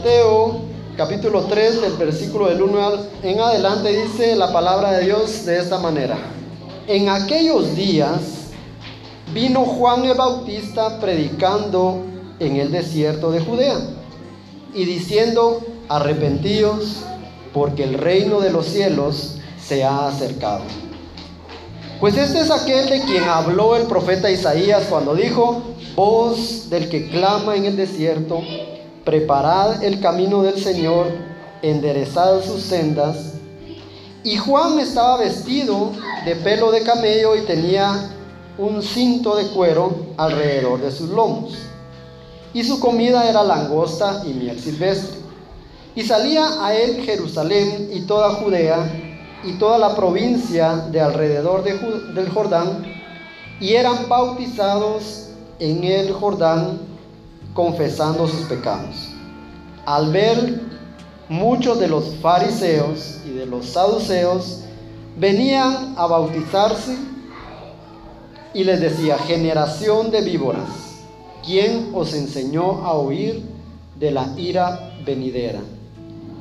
Mateo capítulo 3 del versículo del 1 en adelante dice la palabra de Dios de esta manera. En aquellos días vino Juan el Bautista predicando en el desierto de Judea y diciendo, arrepentíos porque el reino de los cielos se ha acercado. Pues este es aquel de quien habló el profeta Isaías cuando dijo, voz del que clama en el desierto, preparad el camino del Señor, enderezad sus sendas. Y Juan estaba vestido de pelo de camello y tenía un cinto de cuero alrededor de sus lomos. Y su comida era langosta y miel silvestre. Y salía a él Jerusalén y toda Judea y toda la provincia de alrededor del Jordán, y eran bautizados en el Jordán confesando sus pecados. Al ver muchos de los fariseos y de los saduceos, venían a bautizarse y les decía, generación de víboras, ¿quién os enseñó a huir de la ira venidera?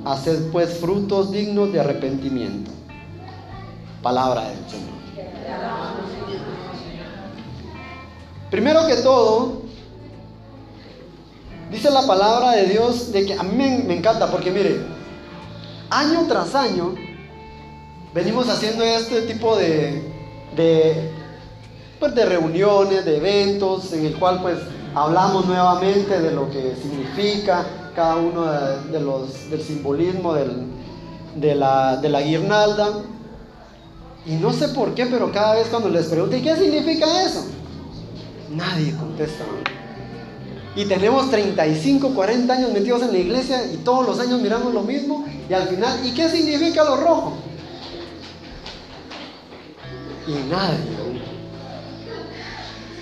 Haced pues frutos dignos de arrepentimiento. Palabra del Señor. Primero que todo, dice la palabra de Dios de que a mí me, encanta porque mire, año tras año venimos haciendo este tipo de, de, pues de reuniones, de eventos en el cual pues hablamos nuevamente de lo que significa cada uno de, los, del simbolismo de, la, de la guirnalda. Y no sé por qué, pero cada vez cuando les pregunto, ¿y qué significa eso? Nadie contesta. Y tenemos 35, 40 años metidos en la iglesia y todos los años miramos lo mismo. Y al final, ¿y qué significa lo rojo? Y nadie.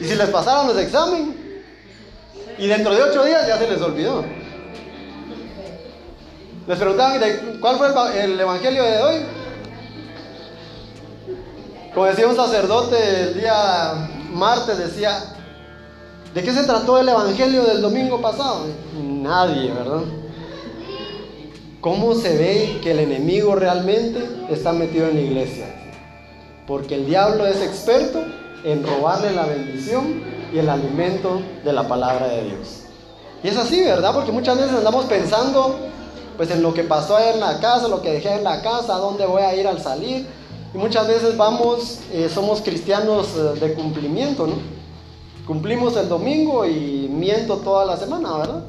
Y si les pasaron los exámenes, y dentro de ocho días ya se les olvidó. Les preguntaban cuál fue el evangelio de hoy. Como decía un sacerdote el día martes, decía, ¿de qué se trató el Evangelio del domingo pasado? Nadie, ¿verdad? ¿Cómo se ve que el enemigo realmente está metido en la iglesia? Porque el diablo es experto en robarle la bendición y el alimento de la palabra de Dios. Y es así, ¿verdad? Porque muchas veces andamos pensando pues en lo que pasó en la casa, lo que dejé en la casa, a dónde voy a ir al salir, y muchas veces vamos, eh, somos cristianos eh, de cumplimiento, ¿no? Cumplimos el domingo y miento toda la semana, ¿verdad?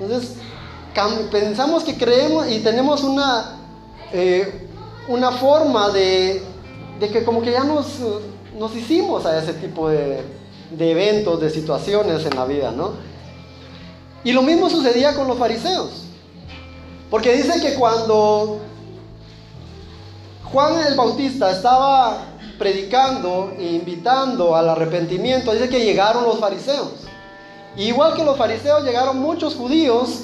Entonces, pensamos que creemos y tenemos una, eh, una forma de, de, que como que ya nos, nos hicimos a ese tipo de, de eventos, de situaciones en la vida, ¿no? Y lo mismo sucedía con los fariseos. Porque dice que cuando Juan el Bautista estaba predicando e invitando al arrepentimiento, dice que llegaron los fariseos. igual que los fariseos llegaron muchos judíos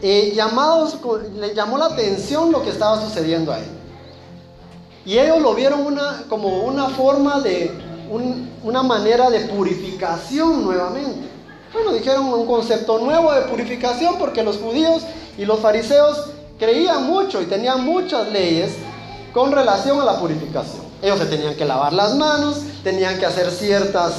eh, llamados, le llamó la atención lo que estaba sucediendo ahí. Y ellos lo vieron como una forma de, una manera de purificación nuevamente. Bueno, dijeron un concepto nuevo de purificación porque los judíos y los fariseos creían mucho y tenían muchas leyes con relación a la purificación. Ellos se tenían que lavar las manos, tenían que hacer ciertas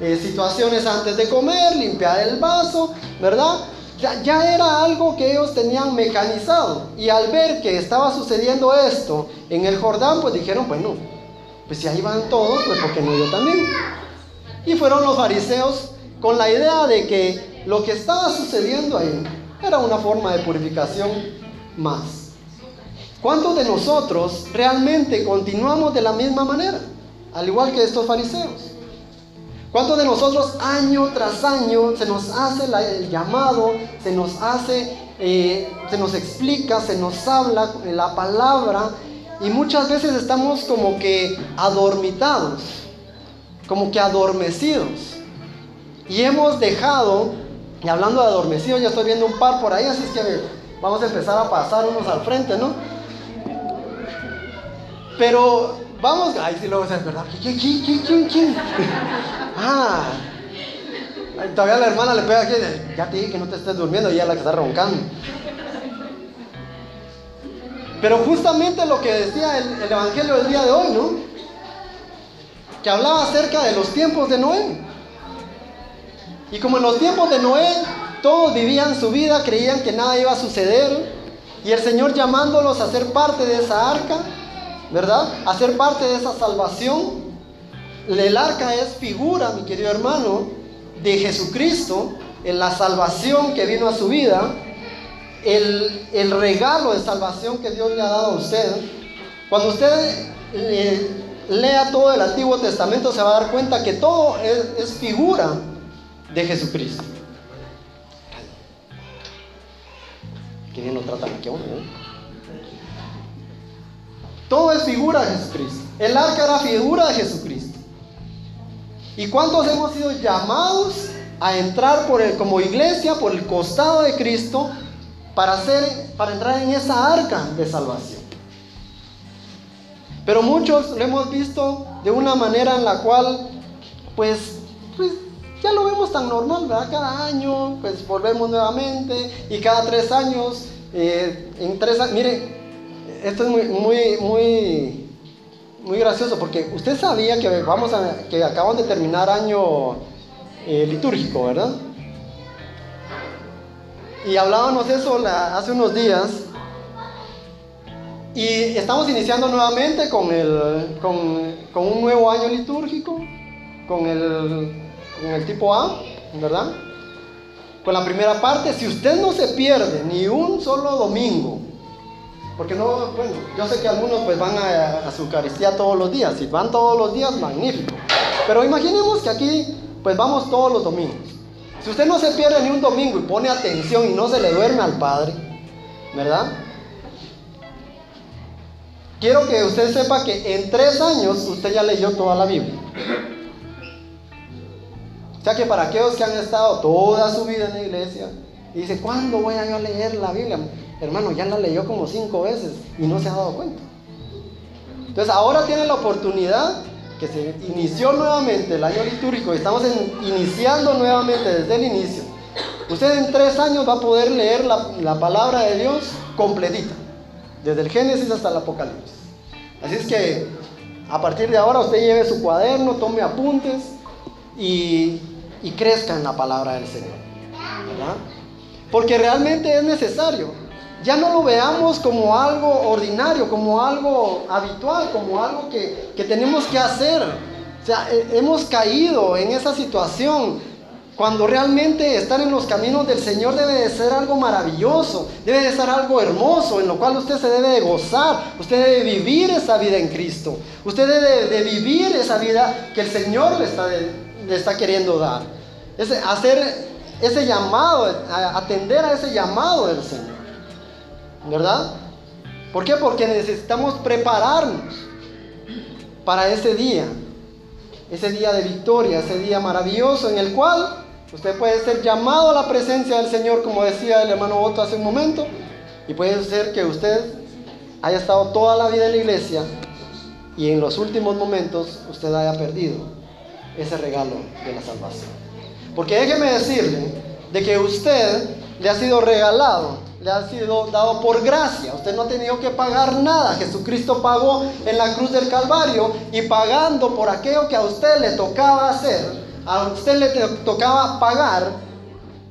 eh, situaciones antes de comer, limpiar el vaso, ¿verdad? Ya, era algo que ellos tenían mecanizado. Y al ver que estaba sucediendo esto en el Jordán, pues dijeron, bueno, pues si ahí van todos, pues ¿por qué no yo también? Y fueron los fariseos con la idea de que lo que estaba sucediendo ahí era una forma de purificación más. ¿Cuántos de nosotros realmente continuamos de la misma manera? Al igual que estos fariseos. ¿Cuántos de nosotros año tras año se nos hace el llamado, se nos hace, eh, se nos explica, se nos habla la palabra y muchas veces estamos como que adormitados, como que adormecidos. Y hemos dejado, y hablando de adormecidos, ya estoy viendo un par por ahí, así es que vamos a empezar a pasar unos al frente, ¿no? Pero vamos, ay, sí, luego es verdad. ¿Quién, quién, quién, quién, quién? Ah, todavía la hermana le pega aquí, ya te dije que no te estés durmiendo, y ella la que está roncando. Pero justamente lo que decía el, el Evangelio del día de hoy, ¿no? Que hablaba acerca de los tiempos de Noé. Y como en los tiempos de Noé, todos vivían su vida, creían que nada iba a suceder, y el Señor llamándolos a ser parte de esa arca, ¿verdad? A ser parte de esa salvación. El arca es figura, mi querido hermano, de Jesucristo, en la salvación que vino a su vida, el, el regalo de salvación que Dios le ha dado a usted. Cuando usted eh, lea todo el Antiguo Testamento se va a dar cuenta que todo es, figura de Jesucristo. Qué bien lo tratan aquí a uno, ¿eh? Todo es figura de Jesucristo. El arca era figura de Jesucristo. ¿Y cuántos hemos sido llamados a entrar por el, como iglesia por el costado de Cristo para, hacer, para entrar en esa arca de salvación? Pero muchos lo hemos visto de una manera en la cual, pues, pues ya lo vemos tan normal, ¿verdad? Cada año, pues volvemos nuevamente y cada tres años, eh, en tres años, mire, esto es muy, muy, muy, muy gracioso porque usted sabía que vamos a, que acaban de terminar año eh, litúrgico, ¿verdad? Y hablábamos eso hace unos días y estamos iniciando nuevamente con, el, con, con un nuevo año litúrgico, con el con el tipo A, ¿verdad? Con la primera parte, si usted no se pierde ni un solo domingo, porque no, bueno, yo sé que algunos pues van a, a su Eucaristía todos los días, si van todos los días, magnífico. Pero imaginemos que aquí pues vamos todos los domingos. Si usted no se pierde ni un domingo y pone atención y no se le duerme al Padre, ¿verdad? Quiero que usted sepa que en tres años usted ya leyó toda la Biblia. O sea que para aquellos que han estado toda su vida en la iglesia y dice, ¿cuándo voy a leer la Biblia? Hermano, ya la leyó como cinco veces y no se ha dado cuenta. Entonces ahora tiene la oportunidad que se inició nuevamente el año litúrgico y estamos iniciando nuevamente desde el inicio. Usted en tres años va a poder leer la, la palabra de Dios completita, desde el Génesis hasta el Apocalipsis. Así es que a partir de ahora usted lleve su cuaderno, tome apuntes y, y crezca en la palabra del Señor. ¿verdad? Porque realmente es necesario. Ya no lo veamos como algo ordinario, como algo habitual, como algo que, que tenemos que hacer. O sea, hemos caído en esa situación cuando realmente estar en los caminos del Señor debe de ser algo maravilloso, debe de ser algo hermoso, en lo cual usted se debe de gozar, usted debe vivir esa vida en Cristo, usted debe de vivir esa vida que el Señor le está, está queriendo dar. Hacer ese llamado, atender a ese llamado del Señor. ¿Verdad? ¿Por qué? Porque necesitamos prepararnos para ese día, ese día de victoria, ese día maravilloso en el cual usted puede ser llamado a la presencia del Señor, como decía el hermano Otto hace un momento, y puede ser que usted haya estado toda la vida en la iglesia y en los últimos momentos usted haya perdido ese regalo de la salvación. Porque déjeme decirle de que usted le ha sido regalado, le ha sido dado por gracia. Usted no ha tenido que pagar nada. Jesucristo pagó en la cruz del Calvario y pagando por aquello que a usted le tocaba hacer, a usted le tocaba pagar,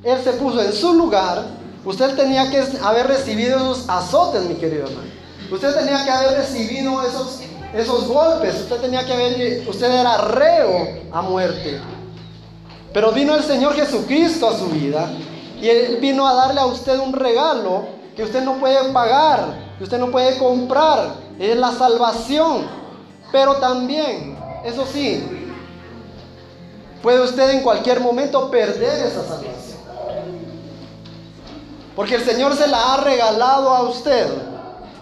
Él se puso en su lugar. Usted tenía que haber recibido esos azotes, mi querido hermano. Usted tenía que haber recibido esos, esos golpes. Usted tenía que haber, usted era reo a muerte. Pero vino el Señor Jesucristo a su vida y Él vino a darle a usted un regalo que usted no puede pagar, que usted no puede comprar. Es la salvación. Pero también, eso sí, puede usted en cualquier momento perder esa salvación. Porque el Señor se la ha regalado a usted.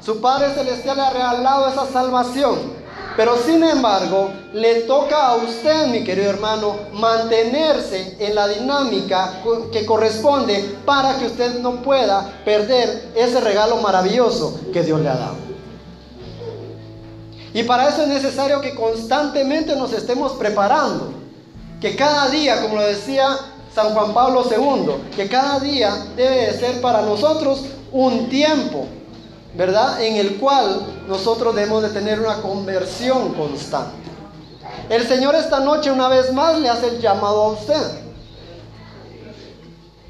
Su Padre Celestial le ha regalado esa salvación. Pero sin embargo, le toca a usted, mi querido hermano, mantenerse en la dinámica que corresponde para que usted no pueda perder ese regalo maravilloso que Dios le ha dado. Y para eso es necesario que constantemente nos estemos preparando. Que cada día, como lo decía San Juan Pablo II, que cada día debe de ser para nosotros un tiempo ¿verdad? En el cual nosotros debemos de tener una conversión constante. El Señor esta noche una vez más le hace el llamado a usted.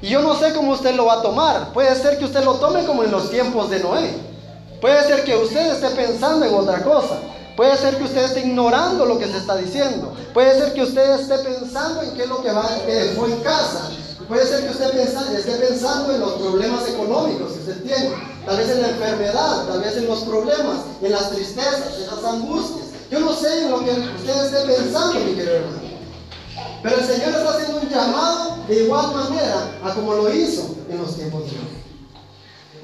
Y yo no sé cómo usted lo va a tomar. Puede ser que usted lo tome como en los tiempos de Noé. Puede ser que usted esté pensando en otra cosa. Puede ser que usted esté ignorando lo que se está diciendo. Puede ser que usted esté pensando en qué es lo que, va, que dejó en casa. Puede ser que usted esté pensando en los problemas económicos que usted tiene. Tal vez en la enfermedad, tal vez en los problemas, en las tristezas, en las angustias. Yo no sé en lo que usted esté pensando, mi querido hermano. Pero el Señor está haciendo un llamado de igual manera a como lo hizo en los tiempos de hoy.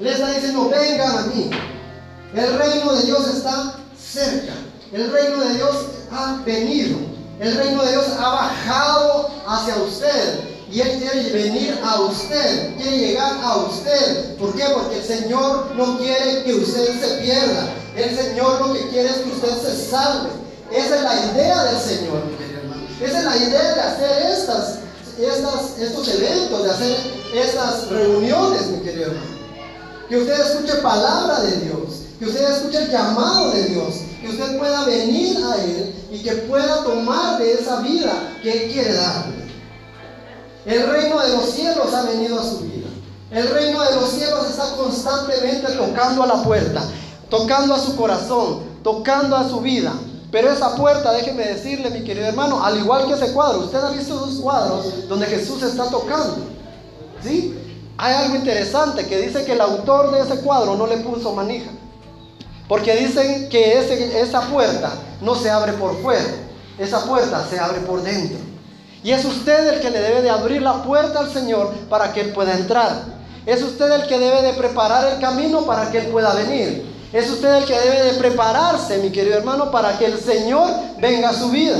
Le está diciendo, vengan a mí. El reino de Dios está cerca. El reino de Dios ha venido. El reino de Dios ha bajado hacia usted. Y Él quiere venir a usted, quiere llegar a usted. ¿Por qué? Porque el Señor no quiere que usted se pierda. El Señor lo que quiere es que usted se salve. Esa es la idea del Señor. Esa es la idea de hacer estas, estos eventos, de hacer estas reuniones, mi querido hermano. Que usted escuche palabra de Dios, que usted escuche el llamado de Dios, que usted pueda venir a Él y que pueda tomar de esa vida que Él quiere darle. El reino de los cielos ha venido a su vida. El reino de los cielos está constantemente tocando a la puerta, tocando a su corazón, tocando a su vida. Pero esa puerta, déjeme decirle, mi querido hermano, al igual que ese cuadro, usted ha visto esos cuadros donde Jesús está tocando. ¿Sí? Hay algo interesante que dice que el autor de ese cuadro no le puso manija. Porque dicen que esa puerta no se abre por fuera, esa puerta se abre por dentro. Y es usted el que le debe de abrir la puerta al Señor para que Él pueda entrar. Es usted el que debe de preparar el camino para que Él pueda venir. Es usted el que debe de prepararse, mi querido hermano, para que el Señor venga a su vida.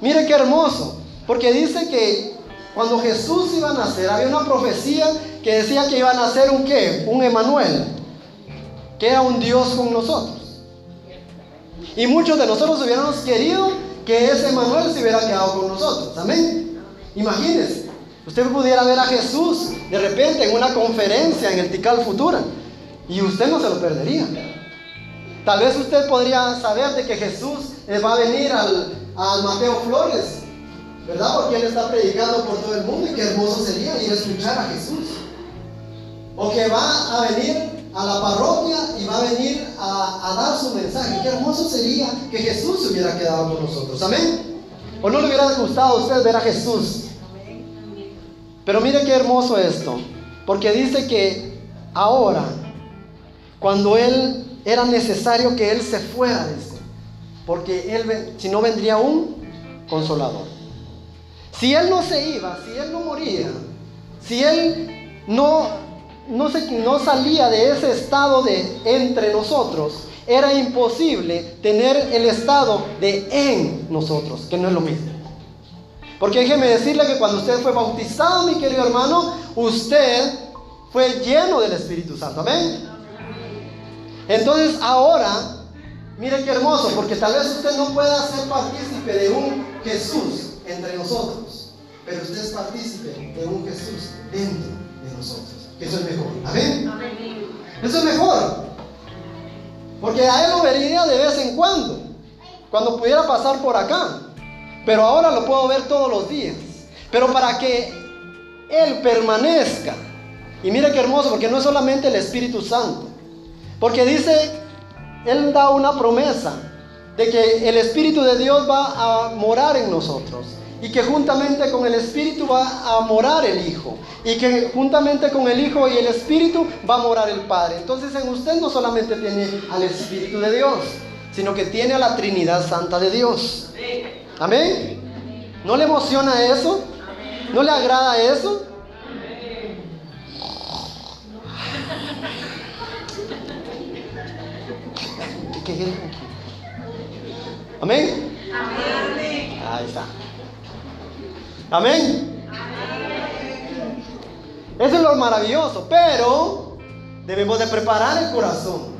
Mire qué hermoso, porque dice que cuando Jesús iba a nacer, había una profecía que decía que iba a nacer un qué, un Emanuel, que era un Dios con nosotros. Y muchos de nosotros hubiéramos querido que ese Emanuel se hubiera quedado con nosotros. Amén. Imagínense, usted pudiera ver a Jesús de repente en una conferencia en el Tical Futura y usted no se lo perdería. Tal vez usted podría saber de que Jesús va a venir al, al Mateo Flores, ¿verdad? Porque él está predicando por todo el mundo y qué hermoso sería ir a escuchar a Jesús. O que va a venir a la parroquia y va a venir a, dar su mensaje. Qué hermoso sería que Jesús se hubiera quedado con nosotros. Amén. ¿O no le hubiera gustado a usted ver a Jesús? Pero mire qué hermoso esto. Porque dice que ahora, cuando Él era necesario que Él se fuera esto. Porque él, si no vendría un consolador. Si Él no se iba, si Él no moría, si Él no, no, no salía de ese estado de entre nosotros, era imposible tener el estado de en nosotros, que no es lo mismo. Porque déjeme decirle que cuando usted fue bautizado, mi querido hermano, usted fue lleno del Espíritu Santo. Amén. Entonces ahora, mire qué hermoso, porque tal vez usted no pueda ser partícipe de un Jesús entre nosotros, pero usted es partícipe de un Jesús dentro de nosotros, eso es mejor. Amén. Eso es mejor. Porque a él lo vería de vez en cuando, cuando pudiera pasar por acá. Pero ahora lo puedo ver todos los días. Pero para que Él permanezca, y mire qué hermoso, porque no es solamente el Espíritu Santo, porque dice, Él da una promesa de que el Espíritu de Dios va a morar en nosotros. Y que juntamente con el Espíritu va a morar el Hijo. Y que juntamente con el Hijo y el Espíritu va a morar el Padre. Entonces en usted no solamente tiene al Espíritu de Dios, sino que tiene a la Trinidad Santa de Dios. Amén. ¿No le emociona eso? ¿No le agrada eso? Amén. Ahí está. Amén. Eso es lo maravilloso, pero debemos de preparar el corazón.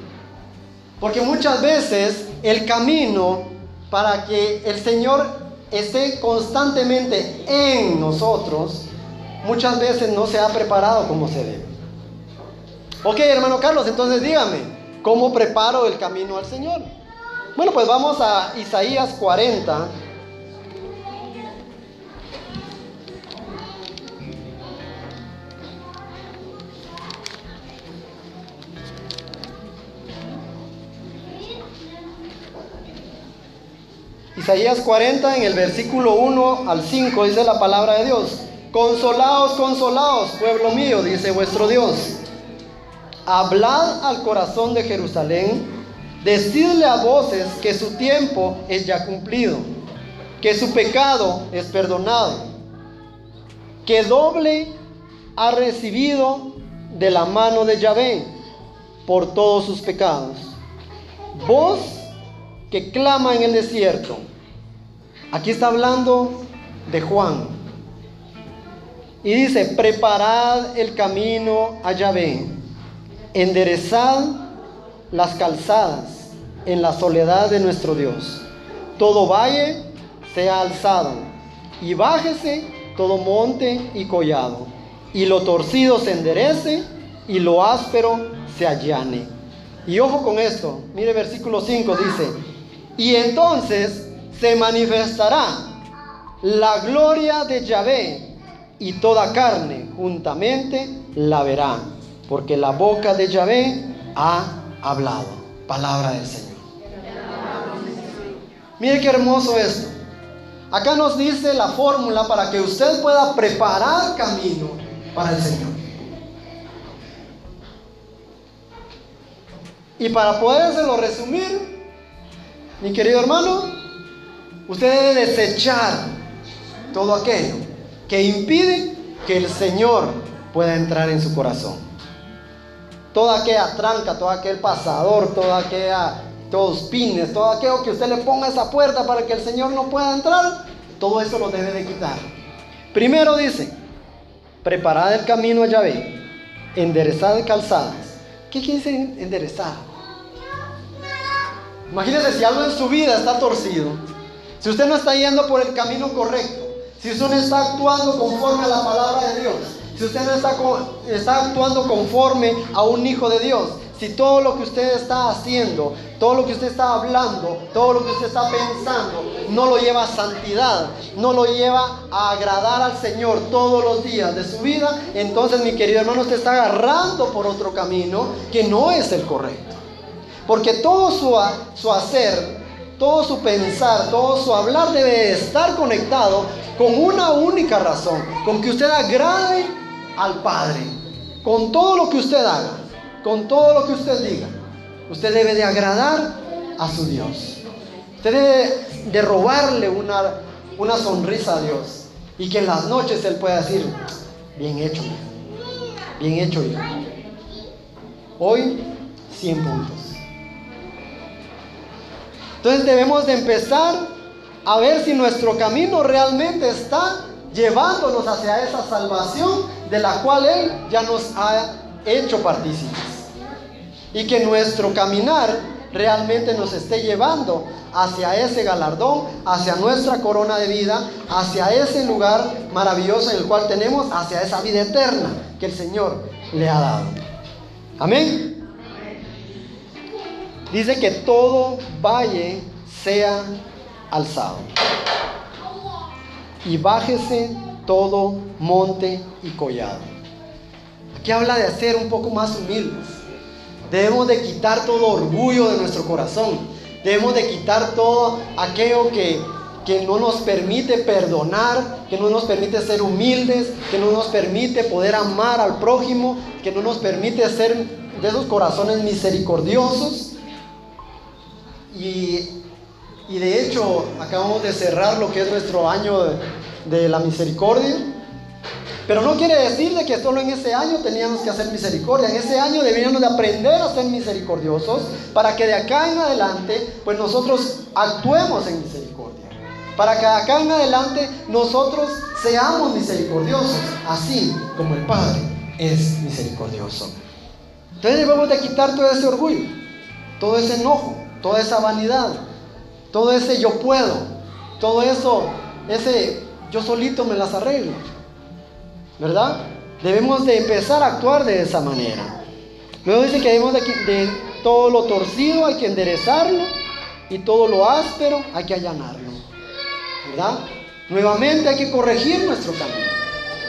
Porque muchas veces el camino para que el Señor esté constantemente en nosotros, muchas veces no se ha preparado como se debe. Ok, hermano Carlos, entonces dígame, ¿Cómo preparo el camino al Señor? Bueno, pues vamos a Isaías 40. Isaías 40 en el versículo 1 al 5 dice la palabra de Dios. Consolaos, consolaos, pueblo mío, dice vuestro Dios. Hablad al corazón de Jerusalén, decidle a voces que su tiempo es ya cumplido, que su pecado es perdonado, que doble ha recibido de la mano de Yahvé por todos sus pecados. Voz que clama en el desierto. Aquí está hablando de Juan. Y dice, preparad el camino a Yahvé, enderezad las calzadas en la soledad de nuestro Dios. Todo valle sea alzado y bájese todo monte y collado, y lo torcido se enderece y lo áspero se allane. Y ojo con esto, mire versículo 5 dice, y entonces se manifestará la gloria de Yahvé y toda carne juntamente la verá, porque la boca de Yahvé ha hablado. Palabra del Señor. Mire qué hermoso esto. Acá nos dice la fórmula para que usted pueda preparar camino para el Señor. Y para podérselo resumir, mi querido hermano, usted debe desechar todo aquello que impide que el Señor pueda entrar en su corazón. Toda aquella tranca, todo aquel pasador, toda aquella, todos pines, todo aquello que usted le ponga esa puerta para que el Señor no pueda entrar, todo eso lo debe de quitar. Primero dice, preparad el camino a Yahvé, enderezad calzadas. ¿Qué quiere decir enderezar? Imagínese si algo en su vida está torcido, si usted no está yendo por el camino correcto, si usted no está actuando conforme a la palabra de Dios, si usted no está, actuando conforme a un hijo de Dios, si todo lo que usted está haciendo, todo lo que usted está hablando, todo lo que usted está pensando, no lo lleva a santidad, no lo lleva a agradar al Señor todos los días de su vida, entonces mi querido hermano, usted está agarrando por otro camino que no es el correcto. Porque todo su hacer, todo su pensar, todo su hablar debe estar conectado con una única razón, con que usted agrade al Padre, con todo lo que usted haga, con todo lo que usted diga. Usted debe de agradar a su Dios. Usted debe de robarle una, una sonrisa a Dios y que en las noches Él pueda decir, bien hecho, bien hecho, hijo. Hoy 100 puntos. Entonces debemos de empezar a ver si nuestro camino realmente está llevándonos hacia esa salvación de la cual Él ya nos ha hecho partícipes. Y que nuestro caminar realmente nos esté llevando hacia ese galardón, hacia nuestra corona de vida, hacia ese lugar maravilloso en el cual tenemos, hacia esa vida eterna que el Señor le ha dado. Amén. Dice que todo valle sea alzado. Y bájese todo monte y collado. Aquí habla de ser un poco más humildes. Debemos de quitar todo orgullo de nuestro corazón. Debemos de quitar todo aquello que, que no nos permite perdonar, que no nos permite ser humildes, que no nos permite poder amar al prójimo, que no nos permite ser de esos corazones misericordiosos y, de hecho, acabamos de cerrar lo que es nuestro año de, la misericordia. Pero no quiere decir de que solo en ese año teníamos que hacer misericordia. En ese año debíamos de aprender a ser misericordiosos para que de acá en adelante, pues nosotros actuemos en misericordia. Para que de acá en adelante nosotros seamos misericordiosos, así como el Padre es misericordioso. Entonces debemos de quitar todo ese orgullo, todo ese enojo, toda esa vanidad, todo ese yo puedo, todo eso, ese yo solito me las arreglo. ¿Verdad? Debemos de empezar a actuar de esa manera. Luego dice que debemos de, todo lo torcido hay que enderezarlo y todo lo áspero hay que allanarlo. ¿Verdad? Nuevamente hay que corregir nuestro camino.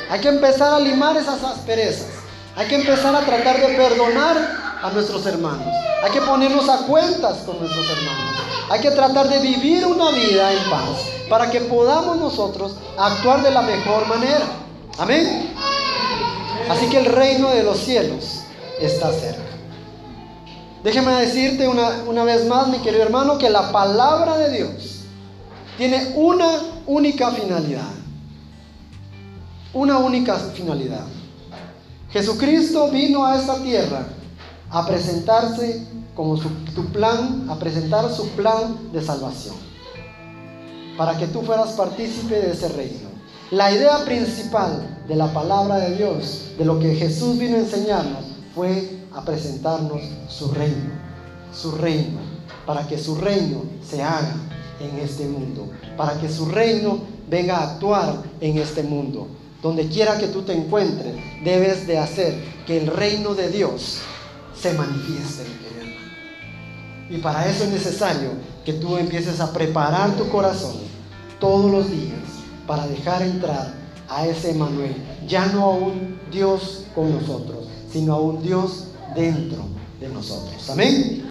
Hay que empezar a limar esas asperezas. Hay que empezar a tratar de perdonar a nuestros hermanos. Hay que ponernos a cuentas con nuestros hermanos. Hay que tratar de vivir una vida en paz para que podamos nosotros actuar de la mejor manera. Amén. Así que el reino de los cielos está cerca. Déjeme decirte una, una vez más, mi querido hermano, que la palabra de Dios tiene una única finalidad. Una única finalidad. Jesucristo vino a esta tierra a presentarse como su, plan, a presentar su plan de salvación. Para que tú fueras partícipe de ese reino. La idea principal de la palabra de Dios, de lo que Jesús vino a enseñarnos, fue a presentarnos su reino, su reino, para que su reino se haga en este mundo, para que su reino venga a actuar en este mundo. Donde quiera que tú te encuentres, debes de hacer que el reino de Dios se manifieste, mi querido Y para eso es necesario que tú empieces a preparar tu corazón todos los días para dejar entrar a ese Emanuel, ya no a un Dios con nosotros, sino a un Dios dentro de nosotros. Amén.